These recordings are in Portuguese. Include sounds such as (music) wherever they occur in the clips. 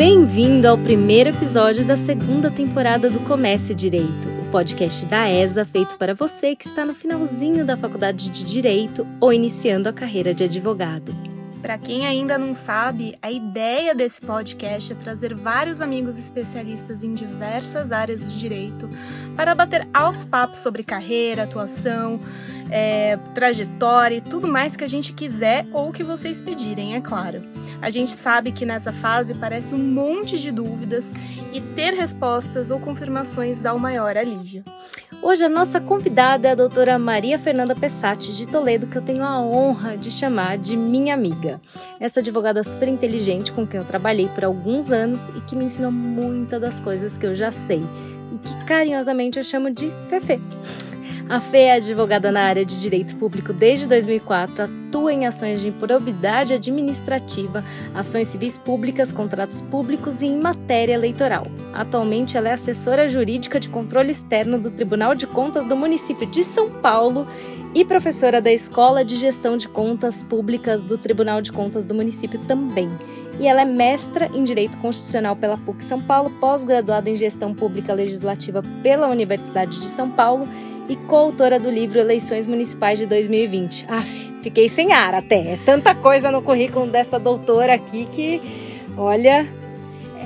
Bem-vindo ao primeiro episódio da segunda temporada do Comece Direito, o podcast da ESA feito para você que está no finalzinho da faculdade de Direito ou iniciando a carreira de advogado. Para quem ainda não sabe, a ideia desse podcast é trazer vários amigos especialistas em diversas áreas do direito para bater altos papos sobre carreira, atuação, é, trajetória e tudo mais que a gente quiser ou que vocês pedirem, é claro. A gente sabe que nessa fase parece um monte de dúvidas e ter respostas ou confirmações dá o maior alívio. Hoje a nossa convidada é a doutora Maria Fernanda Pessati de Toledo, que eu tenho a honra de chamar de minha amiga. Essa advogada super inteligente com quem eu trabalhei por alguns anos e que me ensinou muitas das coisas que eu já sei e que carinhosamente eu chamo de Fefe. A Fê é advogada na área de direito público desde 2004, atua em ações de improbidade administrativa, ações civis públicas, contratos públicos e em matéria eleitoral. Atualmente, ela é assessora jurídica de controle externo do Tribunal de Contas do município de São Paulo e professora da Escola de Gestão de Contas Públicas do Tribunal de Contas do município também e ela é mestra em Direito Constitucional pela PUC São Paulo, pós-graduada em Gestão Pública Legislativa pela Universidade de São Paulo e coautora do livro Eleições Municipais de 2020. Aff, fiquei sem ar até. É tanta coisa no currículo dessa doutora aqui que, olha.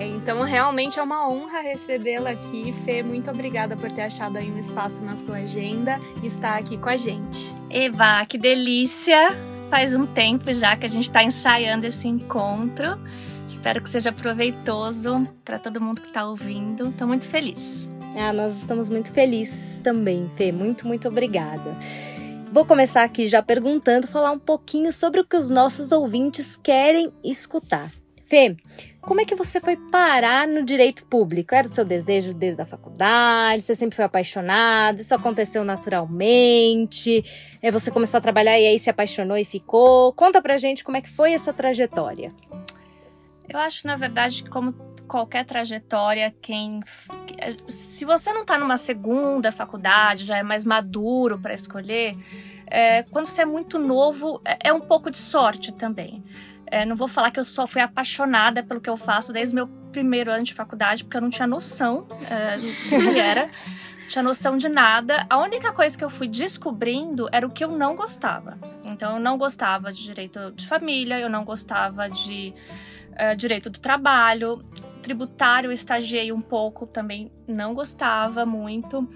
É, então, realmente é uma honra recebê-la aqui. Fê, muito obrigada por ter achado aí um espaço na sua agenda e estar aqui com a gente. Eva, que delícia! Faz um tempo já que a gente está ensaiando esse encontro. Espero que seja proveitoso para todo mundo que está ouvindo. Estou muito feliz. Ah, nós estamos muito felizes também, Fê. Muito, muito obrigada. Vou começar aqui já perguntando, falar um pouquinho sobre o que os nossos ouvintes querem escutar. Fê, como é que você foi parar no direito público? Era o seu desejo desde a faculdade? Você sempre foi apaixonado? Isso aconteceu naturalmente? É, você começou a trabalhar e aí se apaixonou e ficou? Conta pra gente como é que foi essa trajetória. Eu acho, na verdade, como qualquer trajetória, quem se você não está numa segunda faculdade, já é mais maduro para escolher, é, quando você é muito novo, é, é um pouco de sorte também. É, não vou falar que eu só fui apaixonada pelo que eu faço desde meu primeiro ano de faculdade, porque eu não tinha noção é, do que era, não tinha noção de nada. A única coisa que eu fui descobrindo era o que eu não gostava. Então, eu não gostava de direito de família, eu não gostava de uh, direito do trabalho, tributário eu estagiei um pouco, também não gostava muito.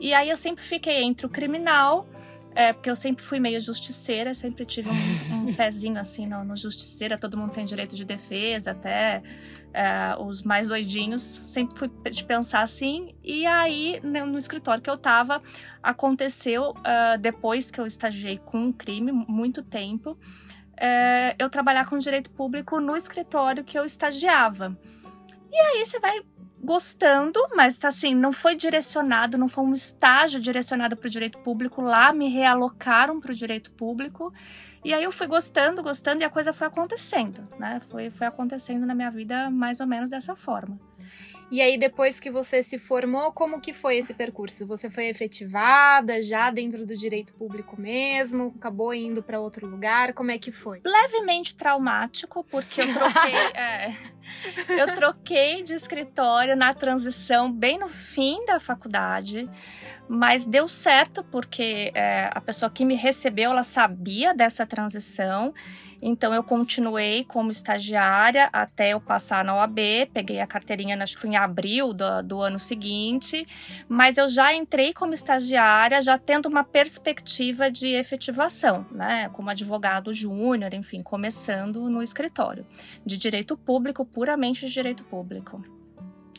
E aí eu sempre fiquei entre o criminal, é, porque eu sempre fui meio justiceira, sempre tive um, (laughs) um pezinho assim no, no, justiceira, todo mundo tem direito de defesa, até é, os mais doidinhos, sempre fui de pensar assim. E aí, no, escritório que eu tava, aconteceu, uh, depois que eu estagiei com um crime, muito tempo, é, eu trabalhar com direito público no escritório que eu estagiava. E aí você vai gostando, mas assim, não foi direcionado, não foi um estágio direcionado para o direito público. Lá me realocaram para o direito público. E aí eu fui gostando, gostando, e a coisa foi acontecendo, né? Foi, foi acontecendo na minha vida mais ou menos dessa forma. E aí, depois que você se formou, como que foi esse percurso? Você foi efetivada já dentro do direito público mesmo? Acabou indo para outro lugar? Como é que foi? Levemente traumático, porque eu troquei, (laughs) é, eu troquei de escritório na transição bem no fim da faculdade. Mas deu certo porque é, a pessoa que me recebeu, ela sabia dessa transição então eu continuei como estagiária até eu passar na OAB, peguei a carteirinha, acho que foi em abril do, do ano seguinte, mas eu já entrei como estagiária, já tendo uma perspectiva de efetivação, né? Como advogado júnior, enfim, começando no escritório de direito público, puramente de direito público.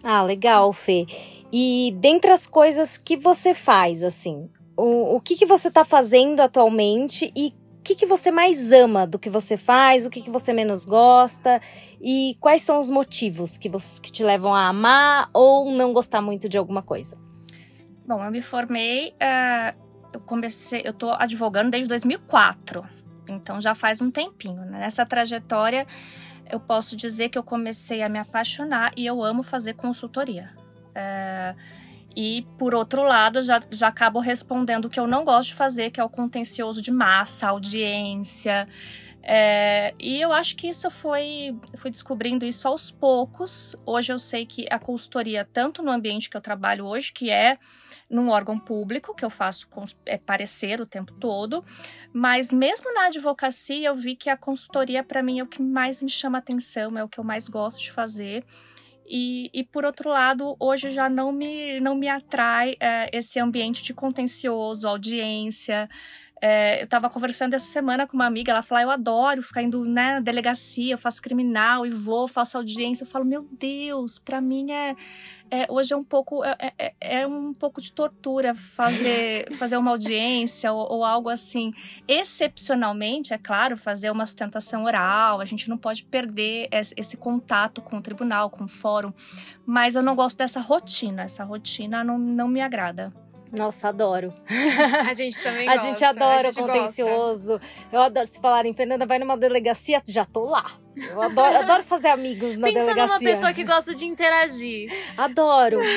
Ah, legal, Fê. E dentre as coisas que você faz, assim, o, o que, que você está fazendo atualmente e que, que você mais ama do que você faz, o que, que você menos gosta e quais são os motivos que, você, que te levam a amar ou não gostar muito de alguma coisa? Bom, eu me formei, uh, eu comecei, eu tô advogando desde 2004, então já faz um tempinho. Né? Nessa trajetória, eu posso dizer que eu comecei a me apaixonar e eu amo fazer consultoria. Uh, e, por outro lado, já, já acabo respondendo o que eu não gosto de fazer, que é o contencioso de massa, audiência. É, e eu acho que isso foi. Fui descobrindo isso aos poucos. Hoje eu sei que a consultoria, tanto no ambiente que eu trabalho hoje, que é num órgão público, que eu faço é, parecer o tempo todo, mas mesmo na advocacia eu vi que a consultoria, para mim, é o que mais me chama atenção, é o que eu mais gosto de fazer. E, e, por outro lado, hoje já não me, não me atrai é, esse ambiente de contencioso, audiência. É, eu estava conversando essa semana com uma amiga, ela falou: ah, Eu adoro ficar indo né, na delegacia, eu faço criminal e vou, faço audiência. Eu falo: Meu Deus, para mim é, é, Hoje é um pouco é, é, é, é um pouco de tortura fazer, (laughs) fazer uma audiência ou, ou, algo assim. Excepcionalmente, é claro, fazer uma sustentação oral, a gente não pode perder esse, esse contato com o tribunal, com o fórum, mas eu não gosto dessa rotina, essa rotina não, não me agrada. Nossa, adoro. A gente também a gosta. Gente adora a gente contencioso. Gosta. Eu adoro se falarem, Fernanda, vai numa delegacia, já tô lá. Eu adoro, adoro fazer amigos na Pensa delegacia. Pensa numa pessoa que gosta de interagir. Adoro. (laughs)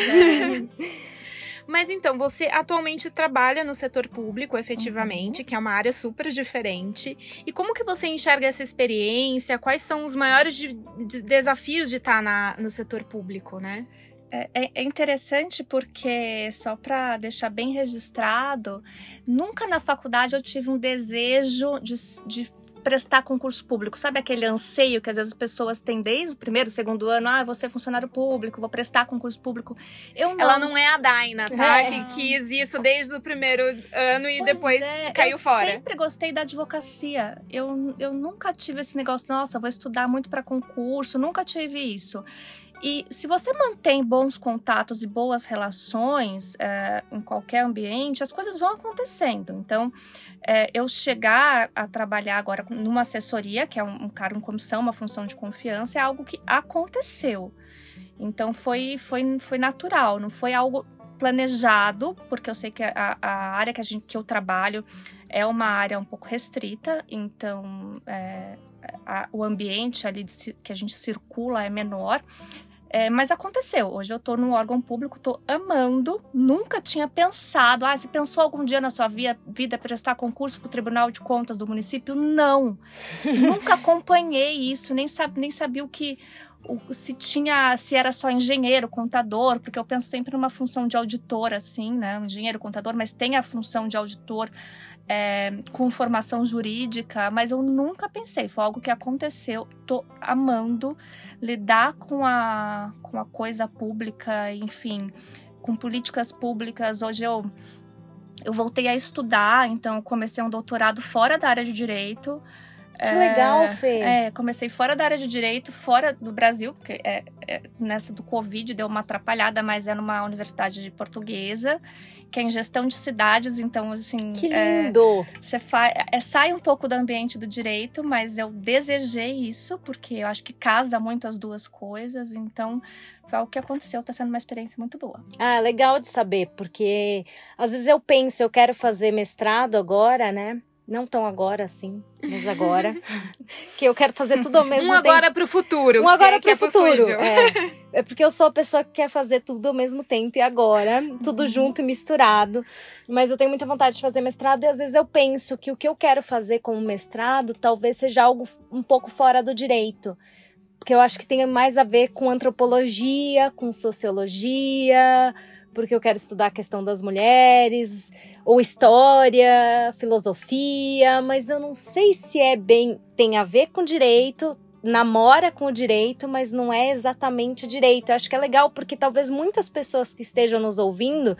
Mas então, você atualmente trabalha no setor público, efetivamente, uhum. que é uma área super diferente. E como que você enxerga essa experiência? Quais são os maiores de, de desafios de estar na, no setor público, né? É, é, interessante porque, só para deixar bem registrado, nunca na faculdade eu tive um desejo de, de prestar concurso público. Sabe aquele anseio que às vezes as pessoas têm desde o primeiro, segundo ano? Ah, vou ser funcionário público, vou prestar concurso público. Eu não. Ela não é a Daina, tá? É. Que quis isso desde o primeiro ano e pois depois é. caiu eu fora. Eu sempre gostei da advocacia. Eu, eu nunca tive esse negócio, nossa, vou estudar muito para concurso, nunca tive isso. E se você mantém bons contatos e boas relações é, em qualquer ambiente, as coisas vão acontecendo. Então, é, eu chegar a trabalhar agora numa assessoria, que é um, um cargo em comissão, uma função de confiança, é algo que aconteceu. Então, foi, foi, foi natural, não foi algo planejado, porque eu sei que a, a área que, a gente, que eu trabalho é uma área um pouco restrita, então é, a, o ambiente ali de, que a gente circula é menor. É, mas aconteceu. Hoje eu tô no órgão público, tô amando. Nunca tinha pensado. Ah, você pensou algum dia na sua via, vida prestar concurso para o Tribunal de Contas do município? Não. (laughs) Nunca acompanhei isso, nem, sab, nem sabia o que. O, se tinha, se era só engenheiro, contador, porque eu penso sempre numa função de auditor, assim, né? Engenheiro, contador, mas tem a função de auditor é, com formação jurídica, mas eu nunca pensei, foi algo que aconteceu. Tô amando lidar com a, com a coisa pública, enfim, com políticas públicas. Hoje eu, eu voltei a estudar, então comecei um doutorado fora da área de direito. Que é, legal, Fê. É, comecei fora da área de direito, fora do Brasil, porque é, é, nessa do Covid deu uma atrapalhada, mas é numa universidade de portuguesa, que é em gestão de cidades, então, assim. Que é, lindo! você é, sai um pouco do ambiente do direito, mas eu desejei isso, porque eu acho que casa muito as duas coisas, então foi o que aconteceu, tá sendo uma experiência muito boa. Ah, legal de saber, porque às vezes eu penso, eu quero fazer mestrado agora, né? Não tão agora, assim, mas agora. (laughs) que eu quero fazer tudo ao mesmo um tempo. Um agora pro futuro. Um agora é pro é futuro. É. é porque eu sou a pessoa que quer fazer tudo ao mesmo tempo e agora, tudo uhum. junto e misturado. Mas eu tenho muita vontade de fazer mestrado e às vezes eu penso que o que eu quero fazer como mestrado talvez seja algo um pouco fora do direito. Porque eu acho que tem mais a ver com antropologia, com sociologia, porque eu quero estudar a questão das mulheres, ou história, filosofia, mas eu não sei se é bem tem a ver com direito, namora com o direito, mas não é exatamente direito. Eu acho que é legal porque talvez muitas pessoas que estejam nos ouvindo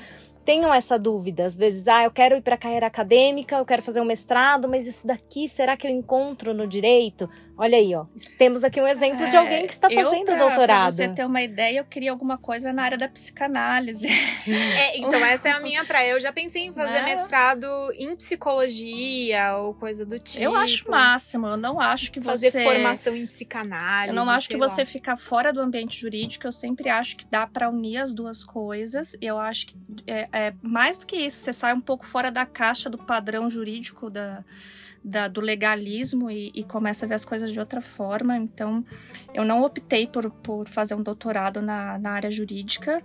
tenham essa dúvida. Às vezes, ah, eu quero ir para a carreira acadêmica, eu quero fazer um mestrado, mas isso daqui será que eu encontro no direito? Olha aí, ó. Temos aqui um exemplo é, de alguém que está fazendo eu, pra, doutorado. Pra você ter uma ideia, eu queria alguma coisa na área da psicanálise. (laughs) É, então essa é a minha praia. Eu já pensei em fazer né? mestrado em psicologia ou coisa do tipo. Eu acho máximo. Eu não acho que fazer você fazer formação em psicanálise. Eu não acho que você ficar fora do ambiente jurídico. Eu sempre acho que dá para unir as duas coisas. Eu acho que é, é mais do que isso. Você sai um pouco fora da caixa do padrão jurídico da da, do legalismo e, e, começa a ver as coisas de outra forma. Então, eu não optei por, por fazer um doutorado na, na área jurídica.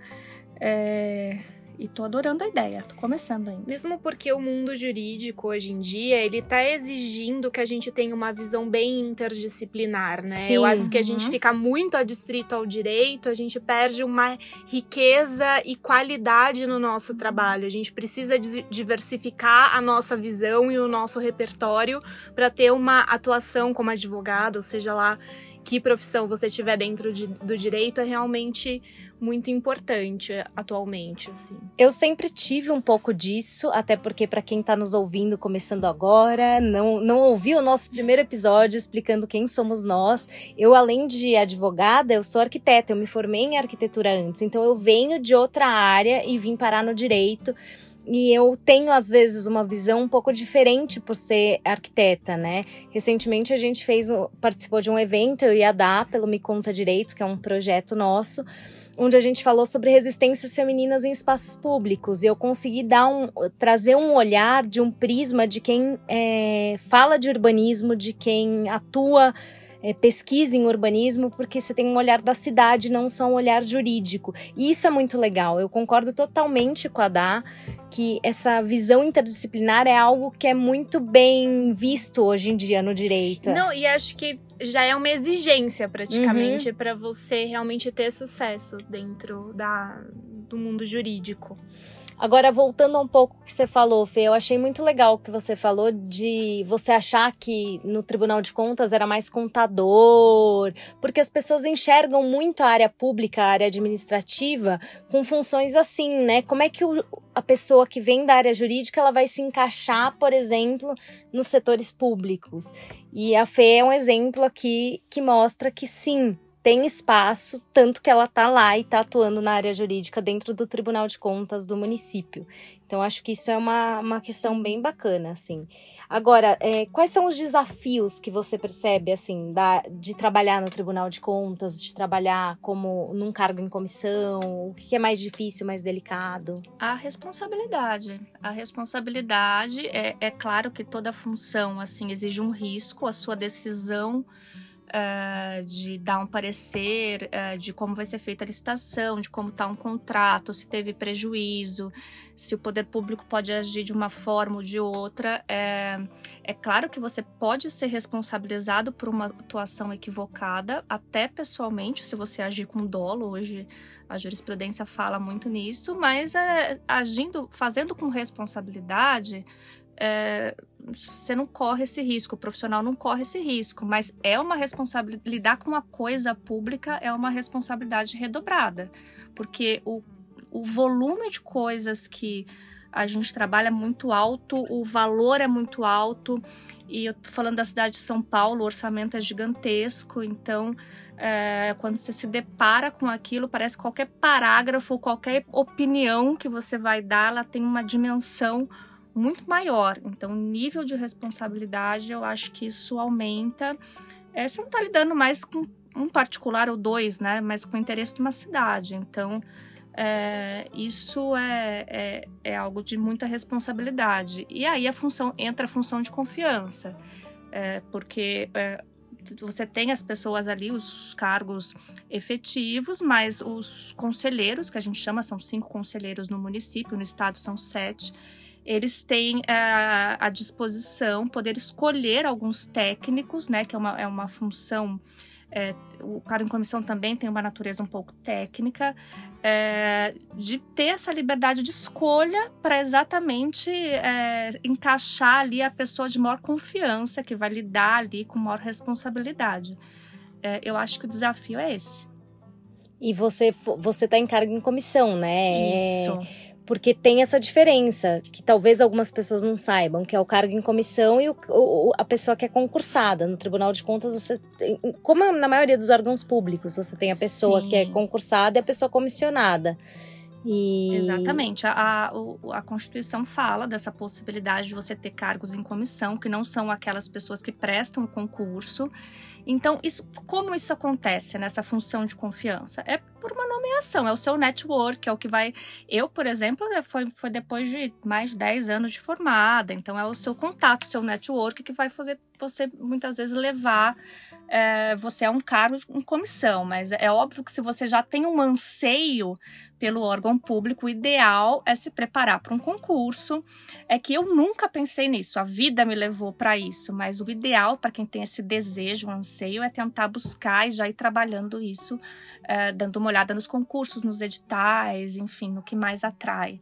É, e tô adorando a ideia, tô começando ainda. Mesmo porque o mundo jurídico hoje em dia, ele tá exigindo que a gente tenha uma visão bem interdisciplinar, né? Sim. Eu acho que a gente Uhum. fica muito adstrito ao direito, a gente perde uma riqueza e qualidade no nosso trabalho. A gente precisa diversificar a nossa visão e o nosso repertório para ter uma atuação como advogado, ou seja lá que profissão você tiver dentro de- do direito, é realmente muito importante atualmente, assim. Eu sempre tive um pouco disso, até porque para quem tá nos ouvindo começando agora, não, não ouviu o nosso primeiro episódio explicando quem somos nós. Eu, além de advogada, eu sou arquiteta, eu me formei em arquitetura antes, então eu venho de outra área e vim parar no direito. E eu tenho, às vezes, uma visão um pouco diferente por ser arquiteta, né? Recentemente a gente fez, participou de um evento, eu e a Dá, pelo Me Conta Direito, que é um projeto nosso, onde a gente falou sobre resistências femininas em espaços públicos. E eu consegui dar um, trazer um olhar de um prisma de quem é, fala de urbanismo, de quem atua. É, pesquisa em urbanismo, porque você tem um olhar da cidade, não só um olhar jurídico. E isso é muito legal. Eu concordo totalmente com a Dá que essa visão interdisciplinar é algo que é muito bem visto hoje em dia no direito. Não, e acho que já é uma exigência praticamente Uhum. para você realmente ter sucesso dentro da, do mundo jurídico. Agora, voltando um pouco que você falou, Fê, eu achei muito legal o que você falou de você achar que no Tribunal de Contas era mais contador, porque as pessoas enxergam muito a área pública, a área administrativa, com funções assim, né? Como é que o- a pessoa que vem da área jurídica ela vai se encaixar, por exemplo, nos setores públicos? E a Fê é um exemplo aqui que mostra que sim, tem espaço, tanto que ela tá lá e tá atuando na área jurídica dentro do Tribunal de Contas do município. Então, acho que isso é uma, uma questão bem bacana, assim. Agora, é, quais são os desafios que você percebe, assim, da, de trabalhar no Tribunal de Contas, de trabalhar como num cargo em comissão? O que é mais difícil, mais delicado? A responsabilidade. A responsabilidade é, é claro que toda função assim exige um risco, a sua decisão eh, de dar um parecer, eh, de como vai ser feita a licitação, de como está um contrato, se teve prejuízo, se o poder público pode agir de uma forma ou de outra. É, é claro que você pode ser responsabilizado por uma atuação equivocada, até pessoalmente, se você agir com dolo. Hoje a jurisprudência fala muito nisso, mas é, agindo, fazendo com responsabilidade, é, você não corre esse risco, o profissional não corre esse risco, mas é uma responsabilidade, lidar com a coisa pública é uma responsabilidade redobrada, porque o, o volume de coisas que a gente trabalha é muito alto, o valor é muito alto, e eu falando da cidade de São Paulo, o orçamento é gigantesco, então é, quando você se depara com aquilo, parece que qualquer parágrafo, qualquer opinião que você vai dar, ela tem uma dimensão muito maior. Então, o nível de responsabilidade, eu acho que isso aumenta. É, você não está lidando mais com um particular ou dois, né? Mas com o interesse de uma cidade. Então, é, isso é, é, é algo de muita responsabilidade. E aí a função entra a função de confiança, é, porque é, você tem as pessoas ali, os cargos efetivos, mas os conselheiros, que a gente chama, são cinco conselheiros no município, no estado são sete, eles têm é, à disposição poder escolher alguns técnicos, né, que é uma, é uma função. É, o cargo em comissão também tem uma natureza um pouco técnica, é, de ter essa liberdade de escolha para exatamente é, encaixar ali a pessoa de maior confiança, que vai lidar ali com maior responsabilidade. É, eu acho que o desafio é esse. E você, você tá em cargo em comissão, né? Isso. Porque tem essa diferença, que talvez algumas pessoas não saibam, que é o cargo em comissão e o, o, a pessoa que é concursada. No Tribunal de Contas, você tem, como na maioria dos órgãos públicos, você tem a pessoa Sim. que é concursada e a pessoa comissionada. E... Exatamente. A, a, a Constituição fala dessa possibilidade de você ter cargos em comissão, que não são aquelas pessoas que prestam o concurso. Então, isso, como isso acontece nessa função de confiança? É por uma nomeação, é o seu network, é o que vai. Eu, por exemplo, é, foi, foi depois de mais de 10 anos de formada, então é o seu contato, seu network que vai fazer você muitas vezes levar é, você é um cargo em comissão, mas é óbvio que se você já tem um anseio pelo órgão público, o ideal é se preparar para um concurso. É que eu nunca pensei nisso, a vida me levou para isso, mas o ideal para quem tem esse desejo, um anseio, é tentar buscar e já ir trabalhando isso, é, dando uma olhada nos concursos, nos editais, enfim, no que mais atrai.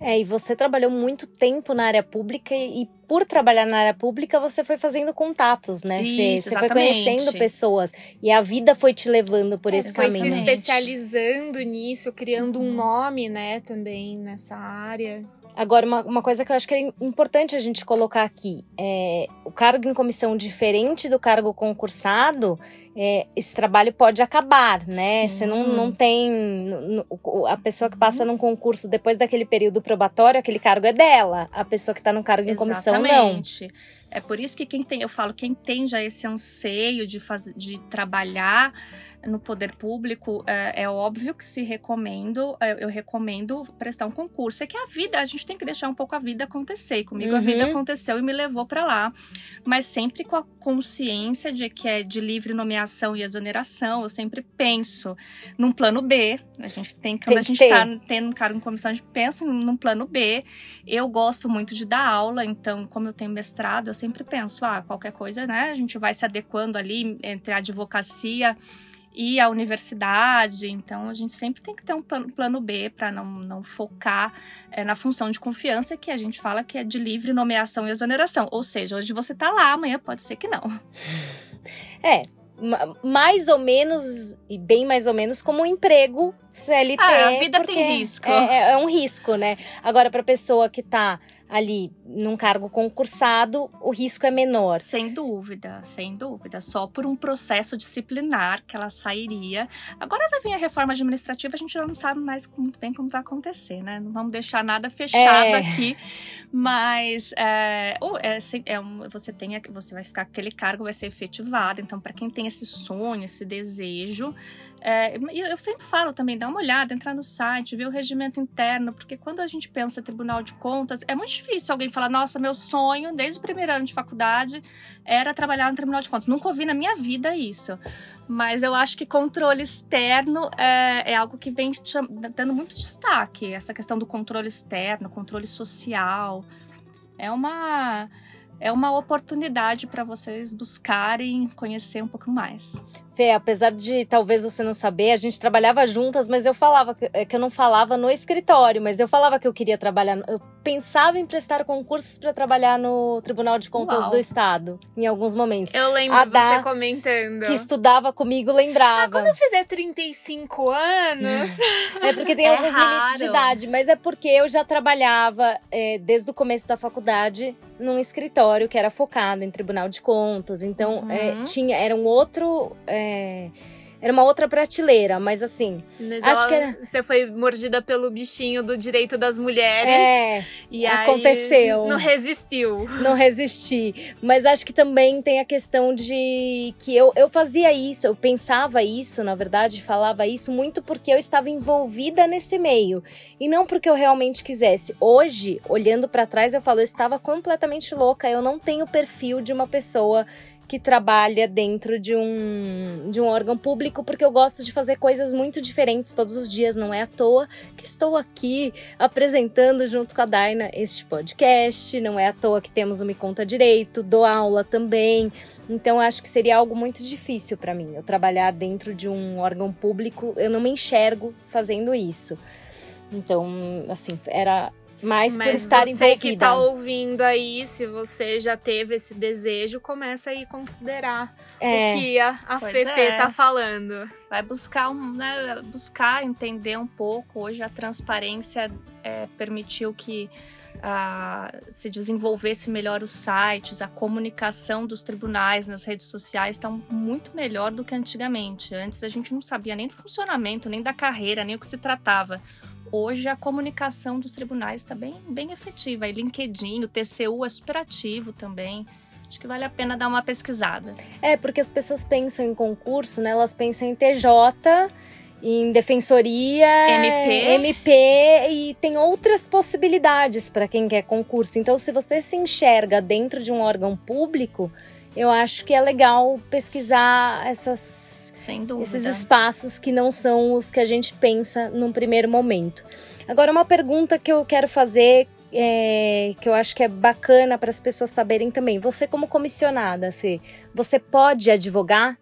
É, e você trabalhou muito tempo na área pública e, por trabalhar na área pública você foi fazendo contatos, né, Isso, Fê? Você exatamente. foi conhecendo pessoas e a vida foi te levando por É, esse Foi caminho. se Exatamente. especializando nisso, criando um nome, né, também nessa área. Agora, uma, uma coisa que eu acho que é importante a gente colocar aqui: é, o cargo em comissão, diferente do cargo concursado, é, esse trabalho pode acabar, né? Sim. Você não, não tem. a pessoa que passa num concurso depois daquele período probatório, aquele cargo é dela. A pessoa que está no cargo em comissão, não. É por isso que quem tem, eu falo, quem tem já esse anseio de, faz, de trabalhar no poder público, é, é óbvio que se recomendo, é, eu recomendo prestar um concurso. É que a vida, a gente tem que deixar um pouco a vida acontecer. E comigo a Uhum. vida aconteceu e me levou para lá. Mas sempre com a consciência de que é de livre nomeação e exoneração, eu sempre penso num plano B. A gente tem que, Tem quando a gente está tendo um cargo em comissão, a gente pensa num plano B. Eu gosto muito de dar aula, então, como eu tenho mestrado, eu sempre penso, ah, qualquer coisa, né? A gente vai se adequando ali entre a advocacia e a universidade. Então, a gente sempre tem que ter um plano, B para não, não focar eh, na função de confiança, que a gente fala que é de livre nomeação e exoneração. Ou seja, hoje você tá lá, amanhã pode ser que não. É. ma- Mais ou menos, e bem mais ou menos, como um emprego CLT. Ah, a vida tem risco. É, é- é um risco, né? Agora, para pessoa que tá ali num cargo concursado, o risco é menor. Sem dúvida, sem dúvida. Só por um processo disciplinar que ela sairia. Agora vai vir a reforma administrativa, a gente já não sabe mais muito bem como vai acontecer, né? Não vamos deixar nada fechado É. aqui. Mas é, ou é, é um- você tem, você vai ficar aquele cargo vai ser efetivado. Então, para quem tem esse sonho, esse desejo, é, eu sempre falo também, dá uma olhada, entrar no site, ver o regimento interno, porque quando a gente pensa em Tribunal de Contas, é muito difícil alguém falar, nossa, meu sonho, desde o primeiro ano de faculdade, era trabalhar no Tribunal de Contas. Nunca ouvi na minha vida isso. Mas eu acho que controle externo é, é algo que vem dando muito destaque. Essa questão do controle externo, controle social. É uma, é uma oportunidade para vocês buscarem conhecer um pouco mais. Fê, apesar de talvez você não saber, a gente trabalhava juntas, mas eu falava que, é que eu não falava no escritório, mas eu falava que eu queria trabalhar. Eu pensava em prestar concursos para trabalhar no Tribunal de Contas Uau. do Estado, em alguns momentos. Eu lembro A você Dá, comentando. Que estudava comigo lembrava. Quando eu fizer 35 anos, É porque tem (laughs) É alguns limites de raro. idade, mas é porque eu já trabalhava é, desde o começo da faculdade num escritório que era focado em Tribunal de Contas. Então é, Uhum. tinha era um outro é, era uma outra prateleira, mas assim mas Acho ela- que era- você foi mordida pelo bichinho do direito das mulheres. é, e aconteceu. Não resistiu. não resisti. Mas acho que também tem a questão de que eu, eu fazia isso, eu pensava isso, na verdade, falava isso muito porque eu estava envolvida nesse meio e não porque eu realmente quisesse. Hoje, olhando para trás, eu falo, eu estava completamente louca, eu não tenho o perfil de uma pessoa que trabalha dentro de um, de um órgão público, porque eu gosto de fazer coisas muito diferentes todos os dias, não é à toa que estou aqui apresentando junto com a Daina este podcast, não é à toa que temos o Me Conta Direito, dou aula também. Então acho que seria algo muito difícil para mim, eu trabalhar dentro de um órgão público, eu não me enxergo fazendo isso. Então, assim, era por Mas estar você envolvida. que tá ouvindo aí, se você já teve esse desejo, começa aí a considerar É. o que a, a Pois Fefe é. tá falando. Vai buscar, um, né, buscar entender um pouco. Hoje a transparência é, permitiu que ah, se desenvolvesse melhor os sites, a comunicação dos tribunais nas redes sociais está muito melhor do que antigamente. Antes a gente não sabia nem do funcionamento, nem da carreira, nem o que se tratava. Hoje a comunicação dos tribunais está bem, bem efetiva. E LinkedIn, o TCU é super ativo também. Acho que vale a pena dar uma pesquisada. É, porque as pessoas pensam em concurso, né? Elas pensam em TJ em defensoria, MP. MP e tem outras possibilidades para quem quer concurso. Então, se você se enxerga dentro de um órgão público, eu acho que é legal pesquisar essas, esses espaços que não são os que a gente pensa num primeiro momento. Agora, uma pergunta que eu quero fazer, é, que eu acho que é bacana para as pessoas saberem também. Você, como comissionada, Fê, você pode advogar?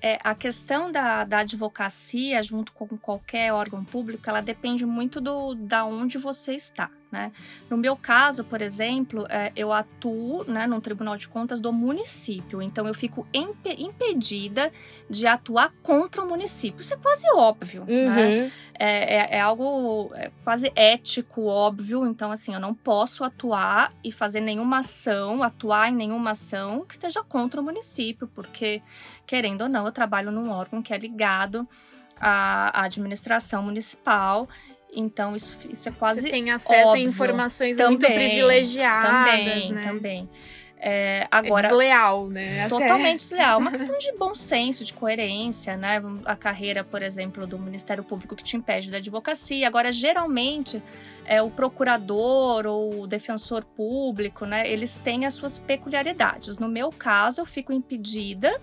É, a questão da, da advocacia, junto com qualquer órgão público, ela depende muito do da onde você está. Né? No meu caso, por exemplo, é, eu atuo né, no Tribunal de Contas do município, então eu fico imp impedida de atuar contra o município. Isso é quase óbvio, né? uhum. né? É, é, é, algo é, quase ético, óbvio. Então, assim, eu não posso atuar e fazer nenhuma ação, atuar em nenhuma ação que esteja contra o município, porque, querendo ou não, eu trabalho num órgão que é ligado à administração municipal então, isso, isso é quase. Você tem acesso óbvio. a informações também, muito privilegiadas. Também, né? também. É, agora, é desleal, né? Totalmente Até. desleal. Uma questão (laughs) de bom senso, de coerência, né? A carreira, por exemplo, do Ministério Público que te impede da advocacia. Agora, geralmente, é, o procurador ou o defensor público, né? Eles têm as suas peculiaridades. No meu caso, eu fico impedida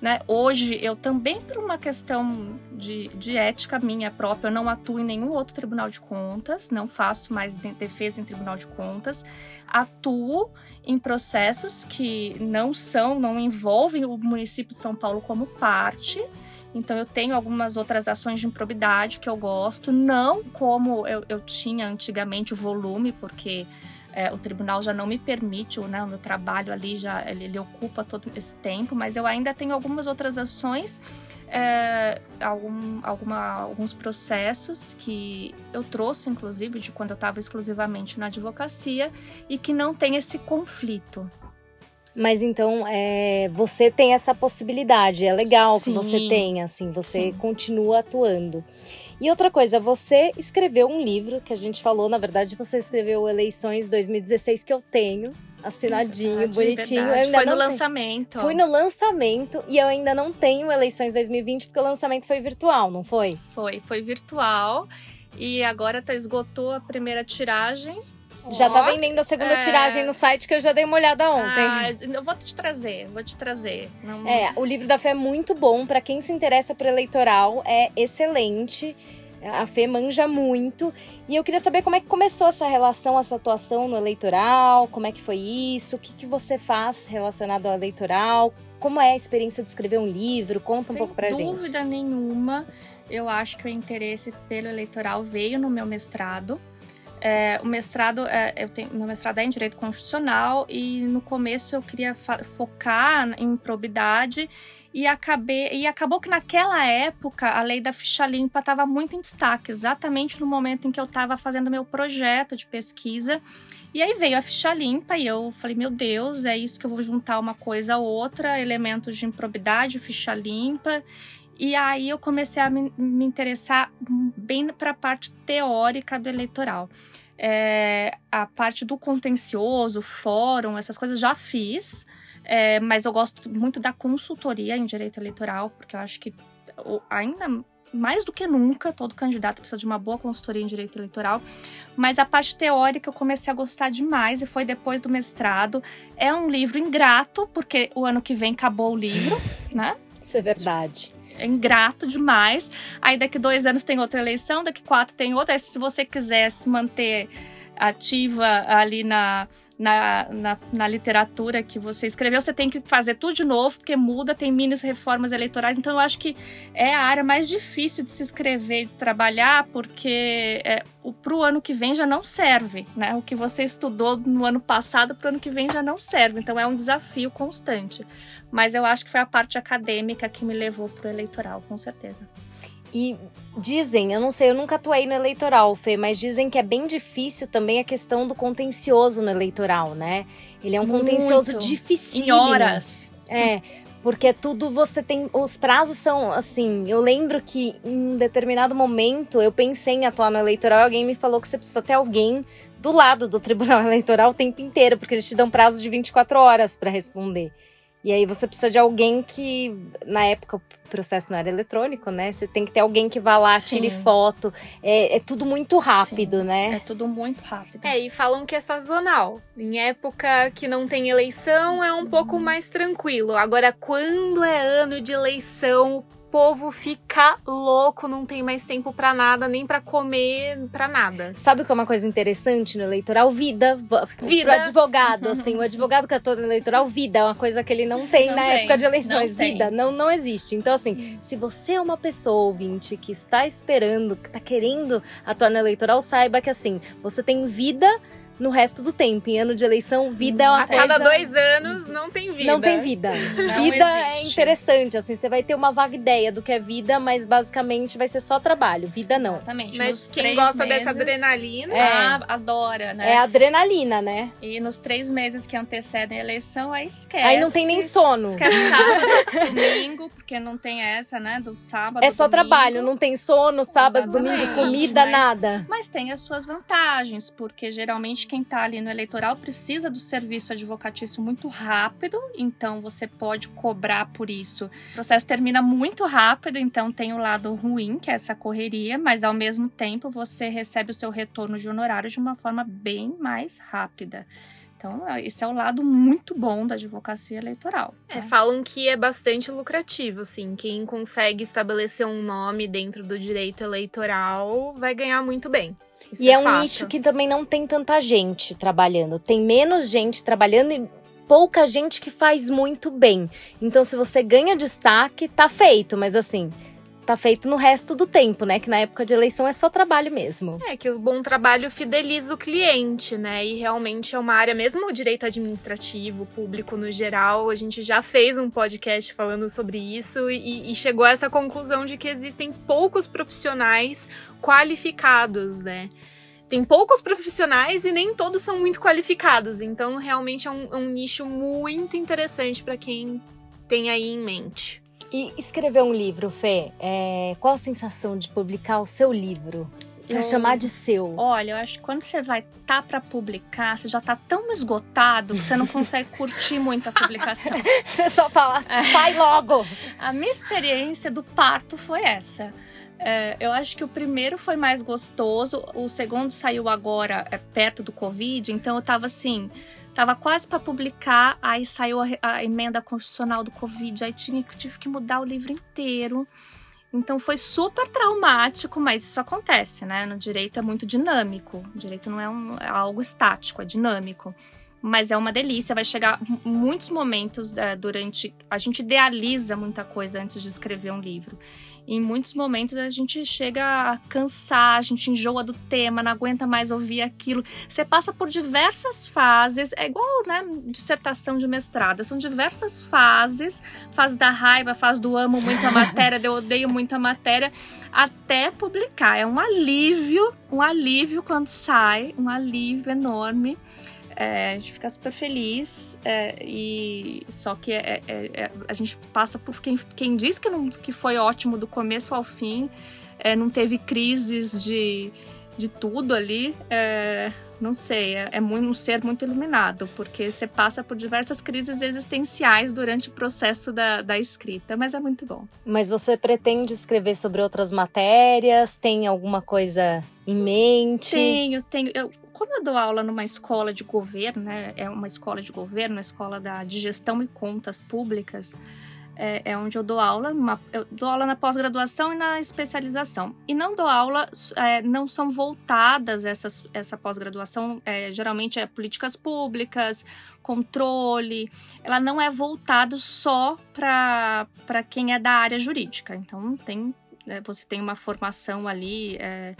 né? Hoje, eu também, por uma questão de, de ética minha própria, eu não atuo em nenhum outro tribunal de contas, não faço mais defesa em tribunal de contas. Atuo em processos que não são, não envolvem o município de São Paulo como parte. Então, eu tenho algumas outras ações de improbidade que eu gosto, não como eu, eu tinha antigamente o volume, porque é, o tribunal já não me permite, né, o meu trabalho ali já ele, ele, ocupa todo esse tempo, mas eu ainda tenho algumas outras ações, é, algum, alguma, alguns processos que eu trouxe, inclusive, de quando eu estava exclusivamente na advocacia e que não tem esse conflito. Mas então é, você tem essa possibilidade, é legal Sim. que você tenha, assim, você Sim. continua atuando. E outra coisa, você escreveu um livro que a gente falou, na verdade, você escreveu Eleições 2016 que eu tenho, assinadinho, verdade, bonitinho. Verdade. Foi no lançamento. Fui no lançamento e eu ainda não tenho Eleições 2020 porque o lançamento foi virtual, não foi? Foi, foi virtual. E agora tá, esgotou a primeira tiragem. Já tá vendendo a segunda é... tiragem no site que eu já dei uma olhada ontem. Ah, eu vou te trazer, vou te trazer. Não... É, o livro da Fé é muito bom para quem se interessa por eleitoral, é excelente. A Fê manja muito. E eu queria saber como é que começou essa relação, essa atuação no eleitoral, como é que foi isso, o que, que você faz relacionado ao eleitoral, como é a experiência de escrever um livro, conta Sem um pouco pra gente. Sem dúvida nenhuma, eu acho que o interesse pelo eleitoral veio no meu mestrado. É, o mestrado, é, eu tenho, meu mestrado é em Direito Constitucional e no começo eu queria focar em probidade e, acabei, e acabou que naquela época a lei da ficha limpa estava muito em destaque, exatamente no momento em que eu estava fazendo meu projeto de pesquisa. E aí veio a ficha limpa e eu falei, meu Deus, é isso que eu vou juntar uma coisa a outra, elementos de improbidade, ficha limpa. E aí eu comecei a me, me interessar bem para a parte teórica do eleitoral. É, a parte do contencioso, fórum, essas coisas já fiz, é, mas eu gosto muito da consultoria em direito eleitoral, porque eu acho que ainda mais do que nunca, todo candidato precisa de uma boa consultoria em direito eleitoral. Mas a parte teórica eu comecei a gostar demais e foi depois do mestrado. É um livro ingrato, porque o ano que vem acabou o livro, né? Isso é verdade é ingrato demais. Aí daqui dois anos tem outra eleição, daqui quatro tem outra. Aí, se você quiser se manter ativa ali na, na, na, na, literatura que você escreveu, você tem que fazer tudo de novo, porque muda, tem minis reformas eleitorais. Então, eu acho que é a área mais difícil de se escrever e trabalhar, porque é, para o ano que vem já não serve. Né? O que você estudou no ano passado, para o ano que vem já não serve. Então, é um desafio constante. Mas eu acho que foi a parte acadêmica que me levou para o eleitoral, com certeza. E dizem, eu não sei, eu nunca atuei no eleitoral, Fê, mas dizem que é bem difícil também a questão do contencioso no eleitoral, né? Ele é um Muito. contencioso difícil. Em horas. É, porque tudo você tem. Os prazos são assim. Eu lembro que em um determinado momento eu pensei em atuar no eleitoral e alguém me falou que você precisa ter alguém do lado do tribunal (laughs) eleitoral o tempo inteiro, porque eles te dão prazo de 24 horas para responder. E aí você precisa de alguém que, na época, o processo não era eletrônico, né? Você tem que ter alguém que vá lá, tire Sim. foto. É, é tudo muito rápido, Sim. né? É tudo muito rápido. É, e falam que é sazonal. Em época que não tem eleição é um pouco Uhum. mais tranquilo. Agora, quando é ano de eleição, o povo fica louco, não tem mais tempo pra nada, nem pra comer, pra nada. Sabe o que é uma coisa interessante no eleitoral? Vida. Vida. Pro advogado, assim. O advogado que atua no eleitoral, vida. É uma coisa que ele não tem Não na tem, época de eleições. não tem. vida. Não, não existe. Então, assim, se você é uma pessoa ouvinte que está esperando, que está querendo atuar no eleitoral, saiba que, assim, você tem vida no resto do tempo. Em ano de eleição, vida é uma A coisa... cada dois anos não tem vida. Não tem vida. Não vida é existe. interessante, assim, você vai ter uma vaga ideia do que é vida, mas basicamente vai ser só trabalho. Vida não. Exatamente. Mas Nos quem gosta meses, dessa adrenalina. É. ah, adora, né? É adrenalina, né? E nos três meses que antecedem a eleição, aí esquece. Aí não tem nem sono. Esquece sábado, (laughs) domingo, porque não tem essa, né? Do sábado. É só domingo. trabalho, não tem sono, sábado, Exatamente. domingo, comida, Mas- nada. Mas tem as suas vantagens, porque geralmente quem tá ali no eleitoral precisa do serviço advocatício muito rápido, então você pode cobrar por isso. O processo termina muito rápido, então tem o lado ruim, que é essa correria, mas ao mesmo tempo você recebe o seu retorno de honorário de uma forma bem mais rápida. Então, esse é o lado muito bom da advocacia eleitoral. É, tá? falam que é bastante lucrativo, assim. Quem consegue estabelecer um nome dentro do direito eleitoral vai ganhar muito bem. Isso E é um fato. nicho que também não tem tanta gente trabalhando. Tem menos gente trabalhando e pouca gente que faz muito bem. Então, se você ganha destaque, tá feito. Mas assim, tá feito no resto do tempo, né? Que na época de eleição é só trabalho mesmo. É que o bom trabalho fideliza o cliente, né? E realmente é uma área, mesmo o direito administrativo, público no geral, a gente já fez um podcast falando sobre isso e, e chegou a essa conclusão de que existem poucos profissionais qualificados, né? Tem poucos profissionais e nem todos são muito qualificados, então realmente é um, é um nicho muito interessante para quem tem aí em mente. E escrever um livro, Fê, é... qual a sensação de publicar o seu livro? Pra Eu- chamar de seu. Olha, eu acho que quando você vai tá para publicar, você já tá tão esgotado que você não consegue curtir muito a publicação. (laughs) Você só fala, sai logo! A minha experiência do parto foi essa. É, eu acho que o primeiro foi mais gostoso, o segundo saiu agora é, perto do Covid, então eu tava assim, tava quase para publicar, aí saiu a, a emenda constitucional do Covid, aí tinha, tive que mudar o livro inteiro. Então foi super traumático, mas isso acontece, né? No direito é muito dinâmico. O direito não é, um- é algo estático, é dinâmico. Mas é uma delícia, vai chegar muitos momentos né, durante. A gente idealiza muita coisa antes de escrever um livro. Em muitos momentos a gente chega a cansar, a gente enjoa do tema, não aguenta mais ouvir aquilo. Você passa por diversas fases, é igual, né, dissertação de mestrado, são diversas fases, fase da raiva, fase do amo muito a matéria, do odeio muito a matéria, até publicar. É um alívio, um alívio quando sai, um alívio enorme. É, a gente fica super feliz é, e só que é- é- é- a gente passa por quem, quem diz que, não, que foi ótimo do começo ao fim, é, não teve crises de, de tudo ali. não sei, é, é muito, um ser muito iluminado, porque você passa por diversas crises existenciais durante o processo da, da escrita, mas é muito bom. Mas você pretende escrever sobre outras matérias? Tem alguma coisa em mente? Tenho, tenho. Eu, como eu dou aula numa escola de governo, né? É uma escola de governo, a escola da, de gestão e contas públicas. É, é onde eu dou aula, numa- eu dou aula na pós-graduação e na especialização. E não dou aula, é, não são voltadas essas, essa pós-graduação, é, geralmente é políticas públicas, controle, ela não é voltado só para quem é da área jurídica. Então, tem, né, você tem uma formação ali, é,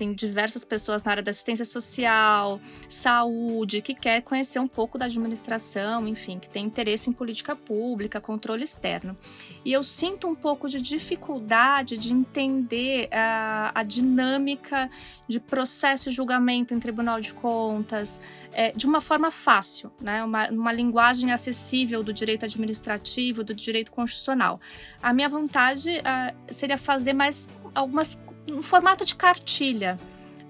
tem diversas pessoas na área da assistência social, saúde, que quer conhecer um pouco da administração, enfim, que tem interesse em política pública, controle externo. E eu sinto um pouco de dificuldade de entender a, a dinâmica de processo e julgamento em tribunal de contas é, de uma forma fácil, né? uma, uma linguagem acessível do direito administrativo, do direito constitucional. A minha vontade ah, seria fazer mais algumas um formato de cartilha.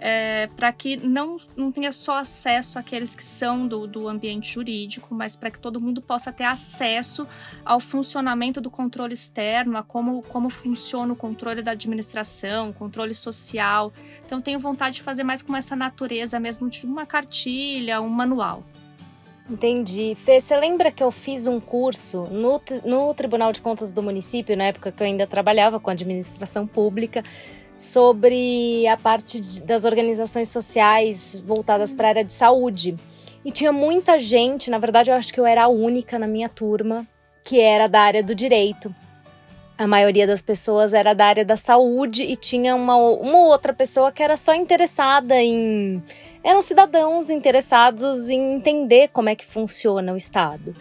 é, para que não, não tenha só acesso àqueles que são do, do ambiente jurídico, mas para que todo mundo possa ter acesso ao funcionamento do controle externo, a como, como funciona o controle da administração, controle social. Então, tenho vontade de fazer mais com essa natureza mesmo de uma cartilha, um manual. Entendi. Fê, você lembra que eu fiz um curso no, no Tribunal de Contas do município, na época que eu ainda trabalhava com administração pública, sobre a parte de, das organizações sociais voltadas para a área de saúde. E tinha muita gente, na verdade eu acho que eu era a única na minha turma que era da área do direito. A maioria das pessoas era da área da saúde e tinha uma, uma outra pessoa que era só interessada em. eram cidadãos interessados em entender como é que funciona o Estado.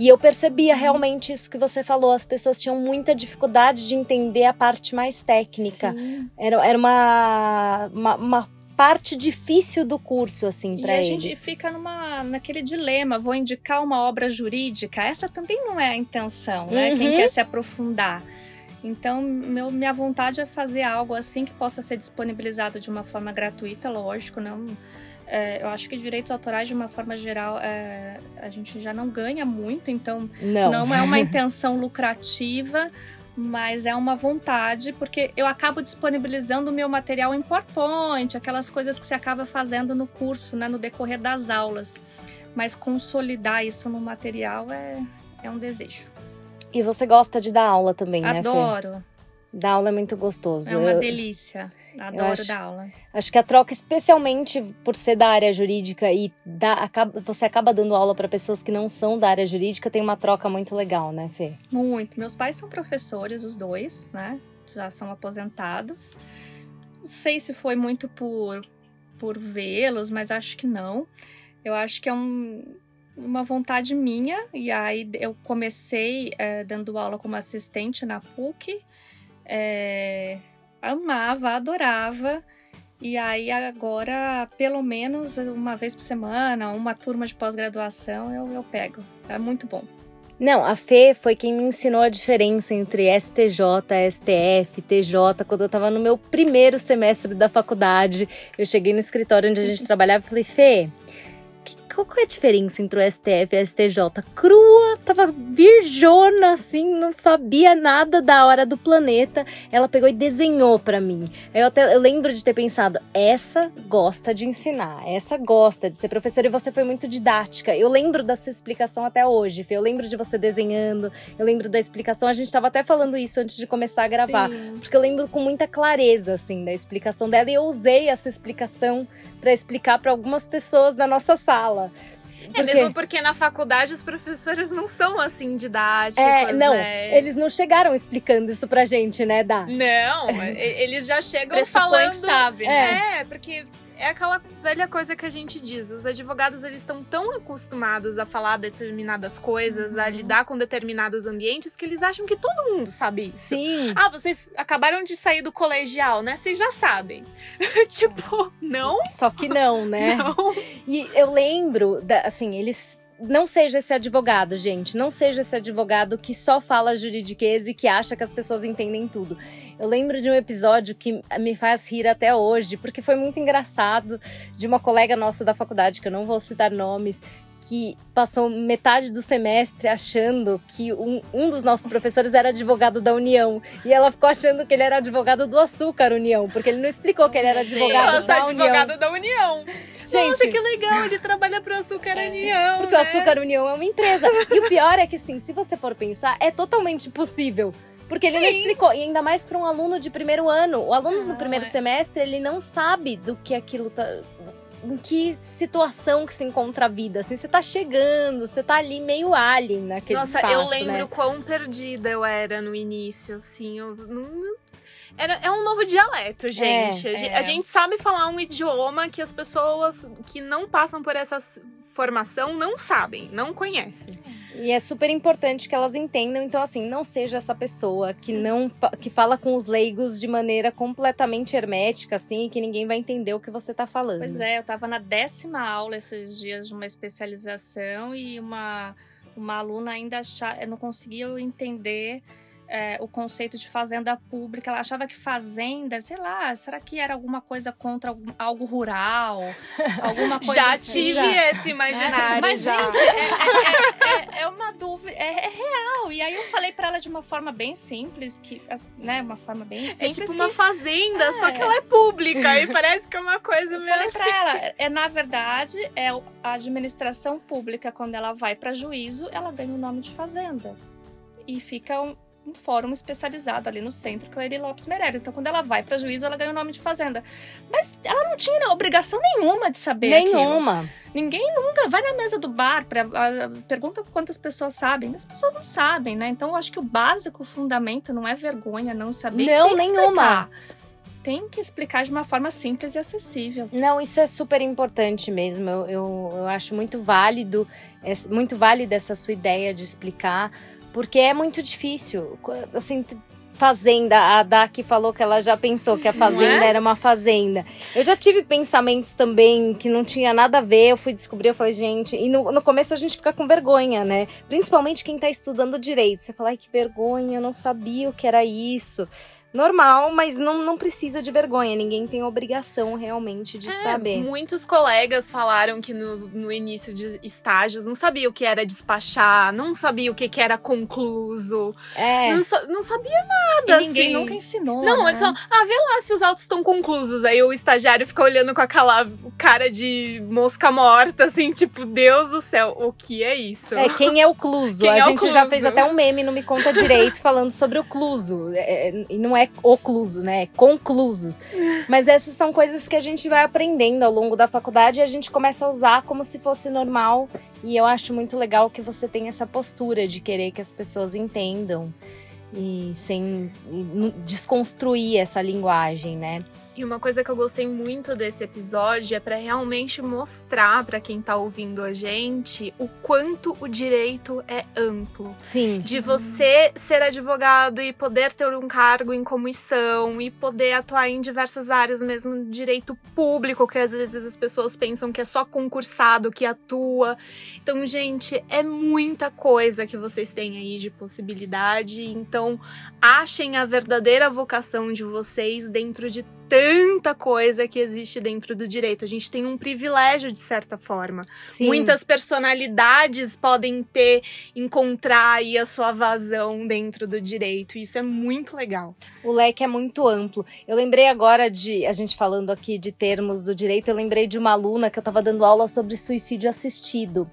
E eu percebia realmente isso que você falou. As pessoas tinham muita dificuldade de entender a parte mais técnica. Era, era uma, uma, uma parte difícil do curso, assim, para eles. E a gente fica numa, naquele dilema, vou indicar uma obra jurídica, essa também não é a intenção, né? Uhum. Quem quer se aprofundar. Então, meu, minha vontade é fazer algo assim que possa ser disponibilizado de uma forma gratuita, lógico, não é, eu acho que direitos autorais, de uma forma geral, é, a gente já não ganha muito, então não, não é uma (laughs) intenção lucrativa, mas é uma vontade, porque eu acabo disponibilizando o meu material em PowerPoint, aquelas coisas que você acaba fazendo no curso, né, no decorrer das aulas. Mas consolidar isso no material é, é um desejo. E você gosta de dar aula também, Adoro. né, Adoro. Dar aula é muito gostoso. É uma eu... Adoro acho, dar aula. Acho que a troca, especialmente por ser da área jurídica e dá, acaba, você acaba dando aula para pessoas que não são da área jurídica, tem uma troca muito legal, né, Fê? Muito. Meus pais são professores, os dois, né? Já são aposentados. Não sei se foi muito por, por vê-los, mas acho que não. Eu acho que é um, uma vontade minha. E aí eu comecei é, dando aula como assistente na PUC. É, amava, adorava. E aí agora, pelo menos uma vez por semana, uma turma de pós-graduação eu, eu pego. É muito bom. Não, a Fê foi quem me ensinou a diferença entre STJ, STF, TJ. Quando eu estava no meu primeiro semestre da faculdade, eu cheguei no escritório onde a gente (laughs) trabalhava e falei, Fê, qual é a diferença entre o STF e a STJ? Crua, tava virjona, assim, não sabia nada da hora do planeta. Ela pegou e desenhou para mim. Eu até eu lembro de ter pensado, essa gosta de ensinar, essa gosta de ser professora e você foi muito didática. Eu lembro da sua explicação até hoje, Eu lembro de você desenhando, eu lembro da explicação. A gente tava até falando isso antes de começar a gravar, Sim. porque eu lembro com muita clareza, assim, da explicação dela e eu usei a sua explicação para explicar para algumas pessoas da nossa sala. É mesmo porque na faculdade os professores não são assim didáticos. É, não, né? eles não chegaram explicando isso pra gente, né, Dá? Não, (laughs) eles já chegam falando. Que sabe, né? É, porque é aquela velha coisa que a gente diz. Os advogados eles estão tão acostumados a falar determinadas coisas, uhum. a lidar com determinados ambientes que eles acham que todo mundo sabe isso. Sim. Ah, vocês acabaram de sair do colegial, né? Vocês já sabem. (laughs) tipo, não? Só que não, né? Não. E eu lembro, da, assim, eles não seja esse advogado, gente. Não seja esse advogado que só fala juridiquês e que acha que as pessoas entendem tudo. Eu lembro de um episódio que me faz rir até hoje, porque foi muito engraçado, de uma colega nossa da faculdade, que eu não vou citar nomes, que passou metade do semestre achando que um, um dos nossos professores era advogado da União. E ela ficou achando que ele era advogado do Açúcar União, porque ele não explicou que ele era advogado Nossa, da advogado União. da União. Gente, Nossa, que legal, ele trabalha pro Açúcar é, União. Porque né? o Açúcar União é uma empresa. E o pior é que, sim, se você for pensar, é totalmente possível. Porque ele Sim. não explicou, e ainda mais para um aluno de primeiro ano. O aluno ah, no primeiro é. semestre, ele não sabe do que aquilo tá, em que situação que se encontra a vida. Assim, você tá chegando, você tá ali meio alien naquele Nossa, espaço, eu lembro né? quão perdida eu era no início, assim. Eu era, é um novo dialeto, é, gente. É, a, gente é. a, gente sabe falar um idioma que as pessoas que não passam por essa formação não sabem, não conhecem. E é super importante que elas entendam. Então, assim, não seja essa pessoa que não que fala com os leigos de maneira completamente hermética, assim, que ninguém vai entender o que você tá falando. Pois é, eu tava na décima aula esses dias de uma especialização e uma, uma aluna ainda achava, não conseguia entender é, o conceito de fazenda pública. Ela achava que fazenda, sei lá, será que era alguma coisa contra algum, algo rural? (laughs) Alguma coisa Já assim, tive já. esse imaginário. Mas, já. gente, é, é- é- é uma dúvida, é, é real. E aí eu falei pra ela de uma forma bem simples, que, né, uma forma bem É simples. tipo que- uma fazenda, só É. que ela é pública e parece que é uma coisa Eu meio falei assim. pra ela, é na verdade, é a administração pública quando ela vai pra juízo, ela ganha o nome de fazenda. E fica um, um fórum especializado ali no centro, que é o Eri Lopes Meirelles. Então, quando ela vai pra juízo, ela ganha o nome de fazenda. Mas ela não tinha obrigação nenhuma de saber aquilo. Nenhuma. Ninguém nunca vai na mesa do bar, pra, a- pergunta quantas pessoas sabem. As pessoas não sabem, né? Então, eu acho que o básico, o fundamento, não é vergonha não saber. Não, nenhuma. explicar. Tem que explicar de uma forma simples e acessível. Não, isso é super importante mesmo. Eu, eu, eu acho muito válido, é muito válida essa sua ideia de explicar, porque é muito difícil. Assim, fazenda, a Daki falou que ela já pensou que a fazenda é? era uma fazenda. Eu já tive pensamentos também que não tinha nada a ver, eu fui descobrir, eu falei, gente, e no, no começo a gente fica com vergonha, né? Principalmente quem tá estudando direito. Você fala, ai, que vergonha, eu não sabia o que era isso. Normal, mas não, não precisa de vergonha. Ninguém tem obrigação realmente de É, saber. Muitos colegas falaram que no, no início de estágios não sabia o que era despachar, não sabia o que, que era concluso, É. não, não sabia E nada. ninguém assim. nunca ensinou. Não, né? eles falam, ah, vê lá se os autos estão conclusos. Aí o estagiário fica olhando com aquela cara de mosca morta, assim, tipo, Deus do céu, o que é isso? É, quem é o (laughs) cluso? Quem a é gente já cluso? fez até um meme no Me Conta Direito falando sobre o cluso. É, é, e não é ocluso, né? É conclusos. Mas essas são coisas que a gente vai aprendendo ao longo da faculdade e a gente começa a usar como se fosse normal. E eu acho muito legal que você tem essa postura de querer que as pessoas entendam e sem desconstruir essa linguagem, né? E uma coisa que eu gostei muito desse episódio é para realmente mostrar para quem tá ouvindo a gente o quanto o direito é amplo. Sim. De você ser advogado e poder ter um cargo em comissão e poder atuar em diversas áreas, mesmo no direito público, que às vezes as pessoas pensam que é só concursado que atua. Então, gente, é muita coisa que vocês têm aí de possibilidade. Então, achem a verdadeira vocação de vocês dentro de tanta coisa que existe dentro do direito. A gente tem um privilégio de certa forma. Sim. Muitas personalidades podem ter, encontrar aí a sua vazão dentro do direito. Isso é muito legal. O leque é muito amplo. Eu lembrei agora de, a gente falando aqui de termos do direito, eu lembrei de uma aluna que eu tava dando aula sobre suicídio assistido.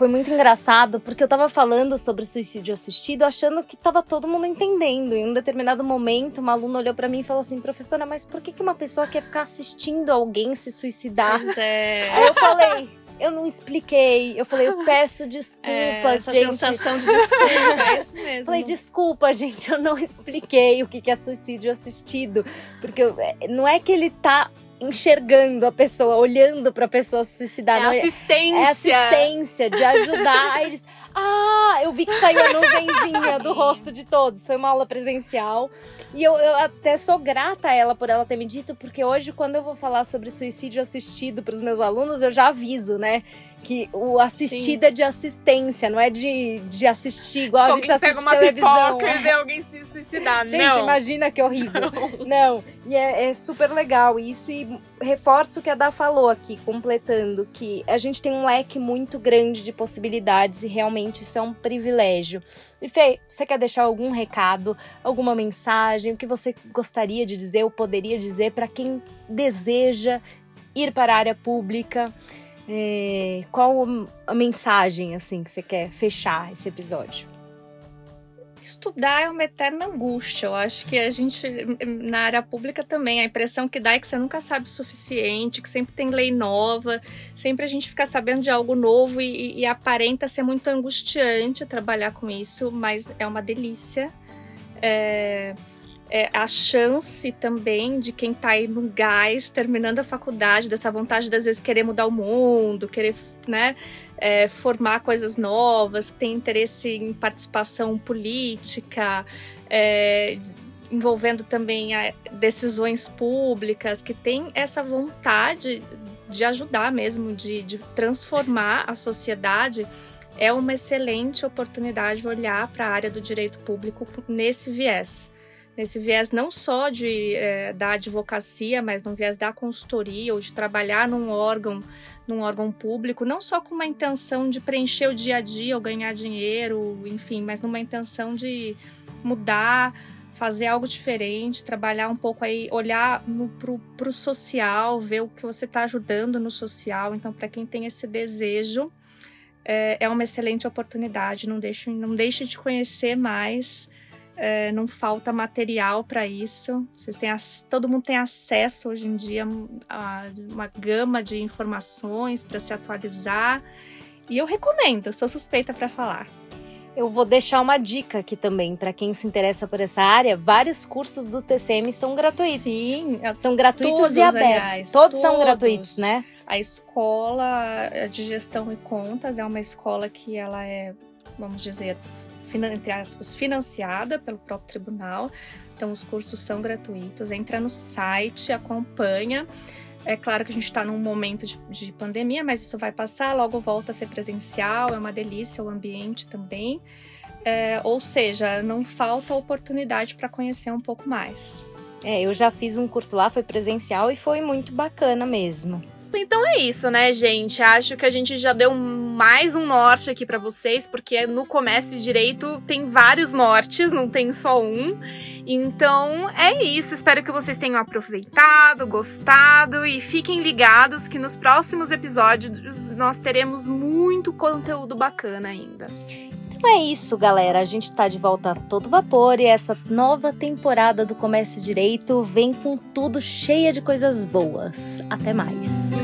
Foi muito engraçado, porque eu tava falando sobre suicídio assistido, achando que tava todo mundo entendendo. Em um determinado momento, uma aluna olhou pra mim e falou assim: professora, mas por que, que uma pessoa quer ficar assistindo alguém se suicidar? Pois é. Aí eu falei. Eu não expliquei. Eu falei, eu peço É, desculpas, essa gente. sensação de desculpa, é isso mesmo. (laughs) Falei, desculpa, gente, eu não expliquei o que que é suicídio assistido. Porque eu- é, não é que ele tá enxergando a pessoa, olhando pra pessoa se suicidar. É não, assistência. é assistência, de ajudar. (laughs) Eles, ah, eu vi que saiu a nuvenzinha do rosto de todos. Foi uma aula presencial. E eu, eu até sou grata a ela por ela ter me dito, porque hoje, quando eu vou falar sobre suicídio assistido pros meus alunos, eu já aviso, né? Que o assistido é de assistência, não é de, de assistir igual a Tipo, gente alguém assiste pega uma televisão. pipoca e vê alguém se suicidar. Gente, não. imagina que horrível. Não, e é, é super legal isso. E reforço o que a Dá falou aqui, completando, que a gente tem um leque muito grande de possibilidades e realmente isso é um privilégio. E Fê, você quer deixar algum recado, alguma mensagem, o que você gostaria de dizer ou poderia dizer para quem deseja ir para a área pública? É, qual a mensagem assim que você quer fechar esse episódio? Estudar é uma eterna angústia. Eu acho que a gente, na área pública também, a impressão que dá é que você nunca sabe o suficiente, que sempre tem lei nova, sempre a gente fica sabendo de algo novo e, e aparenta ser muito angustiante trabalhar com isso, mas é uma delícia. É, é a chance também de quem tá aí no gás, terminando a faculdade, dessa vontade de às vezes querer mudar o mundo, querer, né? é, formar coisas novas, tem interesse em participação política, é, envolvendo também a, decisões públicas, que tem essa vontade de ajudar mesmo, de, de transformar a sociedade. é uma excelente oportunidade olhar para a área do direito público nesse viés. Nesse viés não só de, é, da advocacia, mas no viés da consultoria ou de trabalhar num órgão, num órgão público, não só com uma intenção de preencher o dia a dia ou ganhar dinheiro, enfim, mas numa intenção de mudar fazer algo diferente, trabalhar um pouco aí, olhar para o social, ver o que você está ajudando no social. Então, para quem tem esse desejo, é, é, uma excelente oportunidade. Não deixe, não deixe de conhecer mais. É, não falta material para isso. Vocês têm, todo mundo tem acesso hoje em dia a uma gama de informações para se atualizar. E eu recomendo, sou suspeita para falar. Eu vou deixar uma dica aqui também para quem se interessa por essa área. Vários cursos do TCM são gratuitos. Sim, são gratuitos todos, e abertos. Aliás, todos, todos, são gratuitos, né? A escola de gestão e contas é uma escola que ela é, vamos dizer, entre aspas, financiada pelo próprio tribunal. Então os cursos são gratuitos. Entra no site, acompanha. É claro que a gente está num momento de, de, pandemia, mas isso vai passar, logo volta a ser presencial, é uma delícia o ambiente também. É, ou seja, não falta oportunidade para conhecer um pouco mais. É, eu já fiz um curso lá, foi presencial e foi muito bacana mesmo. Então é isso, né, gente? Acho que a gente já deu mais um norte aqui para vocês, porque no comércio de direito tem vários nortes, não tem só um. Então é isso. Espero que vocês tenham aproveitado, gostado e fiquem ligados que nos próximos episódios nós teremos muito conteúdo bacana ainda. Então é isso, galera. A gente tá de volta a todo vapor e essa nova temporada do Comércio Direito vem com tudo cheia de coisas boas. Até mais.